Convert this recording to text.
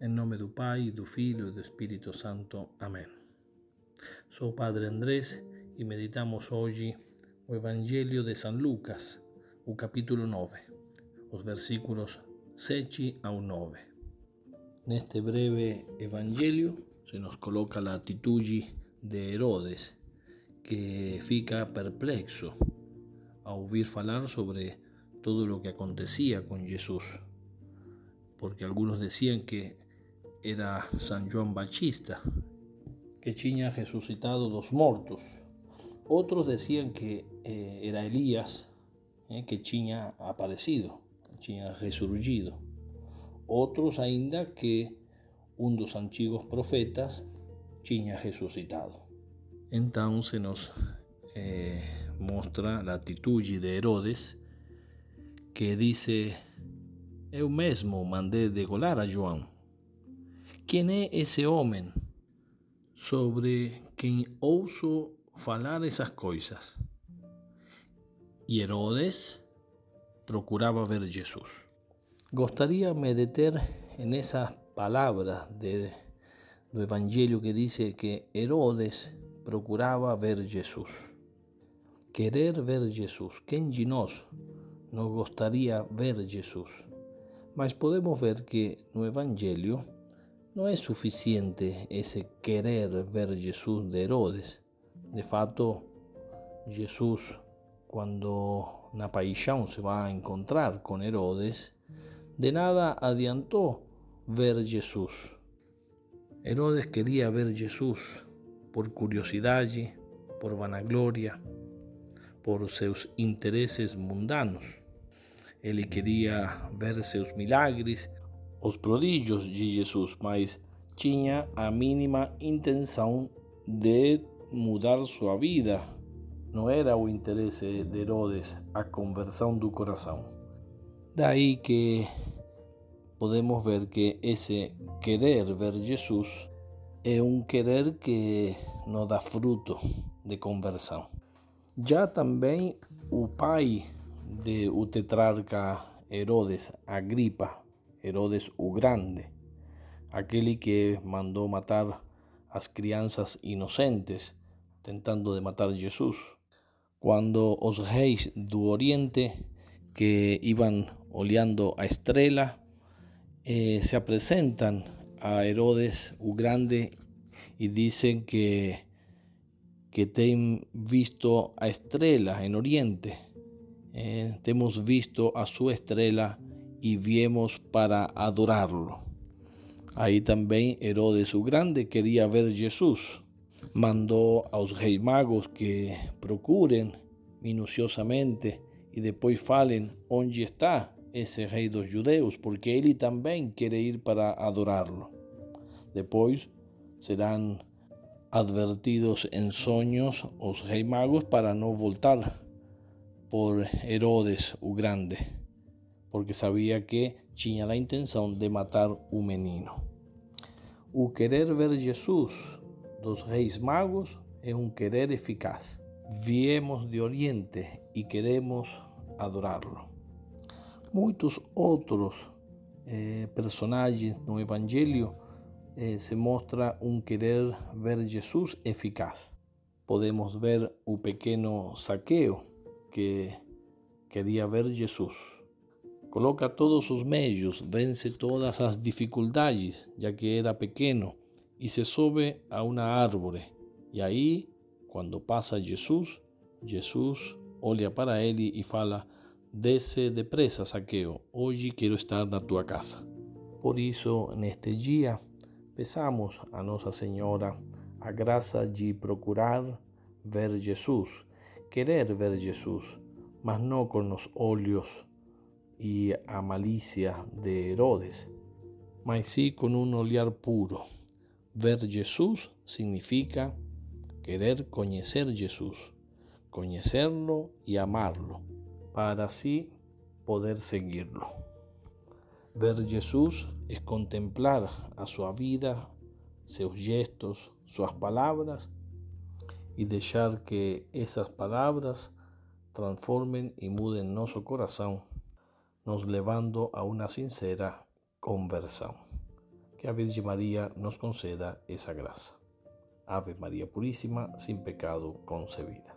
Em nome do Pai, do Filho e do Espírito Santo. Amém. Sou Padre Andrés e meditamos hoje o Evangelho de São Lucas, o capítulo 9, os versículos 7 ao 9. Neste breve Evangelho se nos coloca a atitude de Herodes, que fica perplexo ao ouvir falar sobre todo lo que acontecía con Jesús, porque algunos decían que era San Juan Bautista, que tinha resucitado dos mortos. Otros decían que eh, era Elías, eh, que tinha aparecido, tinha resurgido. Outros ainda que um dos antigos profetas tinha resucitado. Então se nos eh, mostra a atitude de Herodes, que dice, eu mesmo mandei degolar a João. Quem é esse homem sobre quem ouso falar essas coisas? E Herodes procurava ver Jesus. Gostaria me deter en esas palabras de, do Evangelho que dice que Herodes procurava ver Jesus. Querer ver Jesus. Quem de nós nos gostaria ver Jesus? Mas podemos ver que no Evangelho não é suficiente esse querer ver Jesus de Herodes. De fato, Jesus, quando na paixão se vai encontrar com Herodes, de nada adiantou ver Jesus. Herodes queria ver Jesus por curiosidade, por vanagloria, por seus interesses mundanos. Ele queria ver seus milagres, os prodígios de Jesus, mas tinha a mínima intenção de mudar sua vida. Não era o interesse de Herodes a conversão do coração. Daí que podemos ver que esse querer ver Jesus é um querer que não dá fruto de conversão. Já também o pai de o tetrarca Herodes Agripa, Herodes o Grande, aquele que mandou matar as crianças inocentes, tentando de matar Jesus. Quando os reis do Oriente que iban olhando a estrela eh, se apresentan a Herodes o Grande y dicen que que ten visto a estrela en Oriente, eh, hemos visto a su estrela y viemos para adorarlo. Ahí también Herodes o Grande quería ver Jesús. Mandó a los reyes magos que procuren minuciosamente y después falen dónde está ese rei dos judeus, porque ele também quer ir para adorá-lo. Depois serão advertidos em sonhos os reis magos para não voltar por Herodes o Grande, porque sabia que tinha a intenção de matar o menino. O querer ver Jesus dos reis magos é um querer eficaz. Viemos de Oriente e queremos adorá-lo. Muitos outros eh, personagens no eh, se mostra um querer ver Jesus eficaz. Podemos ver o pequeno Saqueo que queria ver Jesus. Coloca todos os meios, vence todas as dificuldades, já que era pequeno, e se sobe a uma árvore. E aí, quando passa Jesus, Jesus olha para ele e fala: Desce depressa, Saqueo, hoje quero estar na tua casa. Por isso, neste dia, peçamos a Nossa Senhora a graça de procurar ver Jesus, querer ver Jesus, mas não com os olhos e a malícia de Herodes, mas sim com um olhar puro. Ver Jesus significa querer conhecer Jesus, conhecerlo e amá-lo para así poder seguirlo. Ver Jesús es contemplar a su vida, sus gestos, sus palabras y dejar que esas palabras transformen y muden nuestro corazón, nos llevando a una sincera conversión. que a Virgen María nos conceda esa gracia. Ave María Purísima, sin pecado concebida.